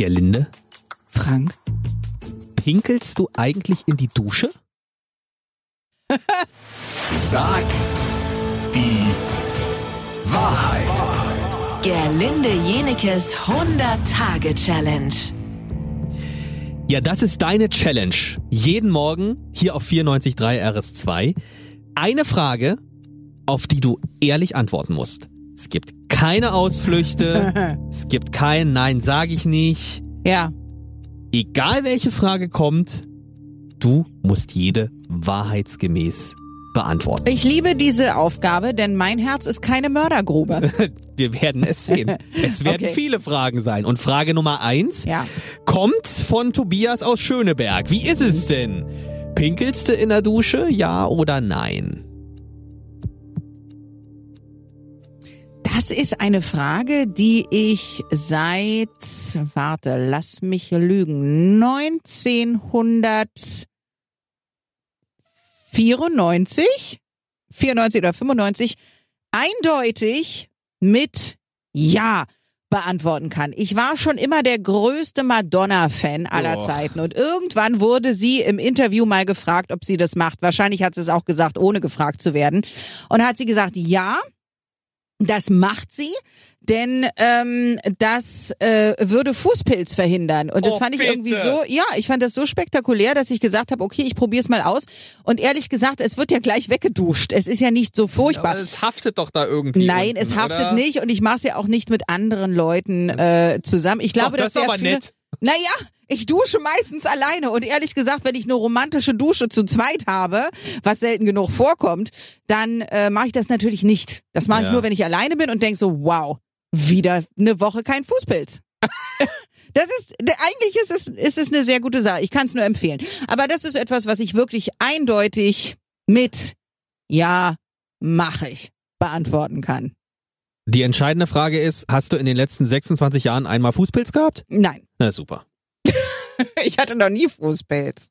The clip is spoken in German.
Gerlinde, Frank. pinkelst du eigentlich in die Dusche? Sag die Wahrheit. Gerlinde Jenekes 100-Tage-Challenge. Ja, das ist deine Challenge. Jeden Morgen hier auf 94.3 RS2. Eine Frage, auf die du ehrlich antworten musst. Es gibt keine Ausflüchte. es gibt kein Nein, sage ich nicht. Ja. Egal welche Frage kommt, du musst jede wahrheitsgemäß beantworten. Ich liebe diese Aufgabe, denn mein Herz ist keine Mördergrube. Wir werden es sehen. Es werden Okay. viele Fragen sein. Und Frage Nummer eins Ja. kommt von Tobias aus Schöneberg. Wie ist es denn? Pinkelst du in der Dusche? Ja oder nein? Das ist eine Frage, die ich seit, warte, lass mich lügen, 1994, 94 oder 95 eindeutig mit Ja beantworten kann. Ich war schon immer der größte Madonna-Fan aller Oh. Zeiten und irgendwann wurde sie im Interview mal gefragt, ob sie das macht. Wahrscheinlich hat sie es auch gesagt, ohne gefragt zu werden. Und hat sie gesagt, ja, das macht sie, denn ähm, das äh, würde Fußpilz verhindern. Und das Oh, fand ich bitte. irgendwie so, ja, ich fand das so spektakulär, dass ich gesagt habe, okay, ich probiere es mal aus. Und ehrlich gesagt, es wird ja gleich weggeduscht. Es ist ja nicht so furchtbar. es haftet doch da irgendwie. Nein, unten, es haftet oder? nicht und ich mache es ja auch nicht mit anderen Leuten äh, zusammen. Ich glaube, Ach, das dass ist aber viele, nett. Naja, ich dusche meistens alleine und ehrlich gesagt, wenn ich eine romantische Dusche zu zweit habe, was selten genug vorkommt, dann äh, mache ich das natürlich nicht. Das mache ich Ja. nur, wenn ich alleine bin und denk so, wow, wieder eine Woche kein Fußpilz. Das ist, eigentlich ist es, ist es eine sehr gute Sache. Ich kann es nur empfehlen. Aber das ist etwas, was ich wirklich eindeutig mit Ja, mache ich beantworten kann. Die entscheidende Frage ist, hast du in den letzten 26 Jahren einmal Fußpilz gehabt? Nein. Na super. Ich hatte noch nie Fußpilz.